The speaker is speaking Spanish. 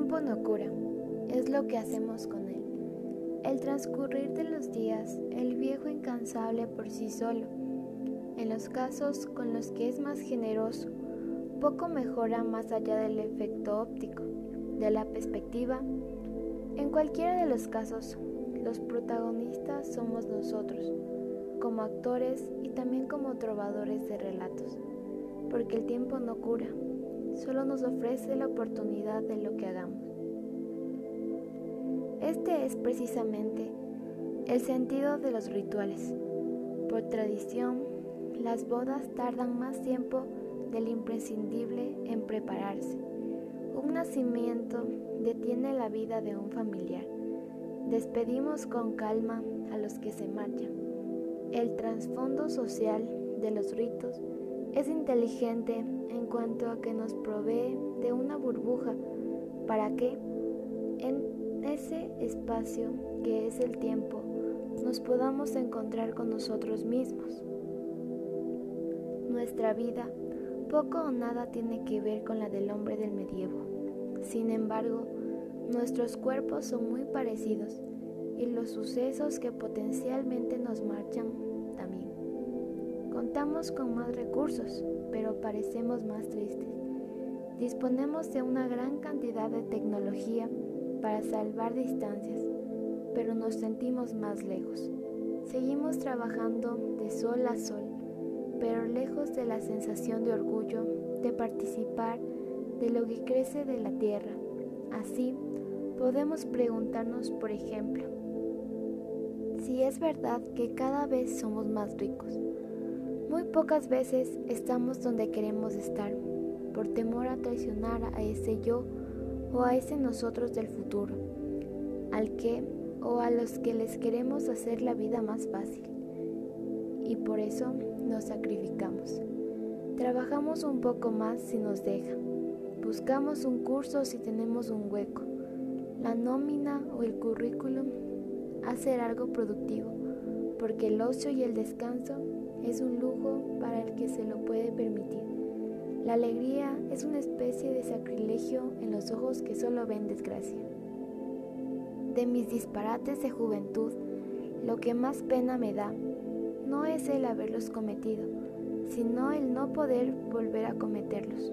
tiempo no cura, es lo que hacemos con él. El transcurrir de los días, el viejo incansable por sí solo. En los casos con los que es más generoso, poco mejora más allá del efecto óptico, de la perspectiva. En cualquiera de los casos, los protagonistas somos nosotros, como actores y también como trovadores de relatos, porque el tiempo no cura, solo nos ofrece la oportunidad de lo que hagamos. Este es precisamente el sentido de los rituales. Por tradición, las bodas tardan más tiempo del imprescindible en prepararse. Un nacimiento detiene la vida de un familiar. Despedimos con calma a los que se marchan. El trasfondo social de los ritos es inteligente en cuanto a que nos provee de una burbuja para que en ese espacio que es el tiempo, nos podamos encontrar con nosotros mismos. Nuestra vida poco o nada tiene que ver con la del hombre del medievo. Sin embargo, nuestros cuerpos son muy parecidos y los sucesos que potencialmente nos marchan. Contamos con más recursos, pero parecemos más tristes. Disponemos de una gran cantidad de tecnología para salvar distancias, pero nos sentimos más lejos. Seguimos trabajando de sol a sol, pero lejos de la sensación de orgullo de participar de lo que crece de la tierra. Así, podemos preguntarnos, por ejemplo, si es verdad que cada vez somos más ricos. Muy pocas veces estamos donde queremos estar, por temor a traicionar a ese yo o a ese nosotros del futuro, al que o a los que les queremos hacer la vida más fácil. Y por eso nos sacrificamos. Trabajamos un poco más si nos dejan. Buscamos un curso si tenemos un hueco. La nómina o el currículum hacer algo productivo, porque el ocio y el descanso es un lujo para el que se lo puede permitir. La alegría es una especie de sacrilegio en los ojos que solo ven desgracia. De mis disparates de juventud, lo que más pena me da no es el haberlos cometido, sino el no poder volver a cometerlos.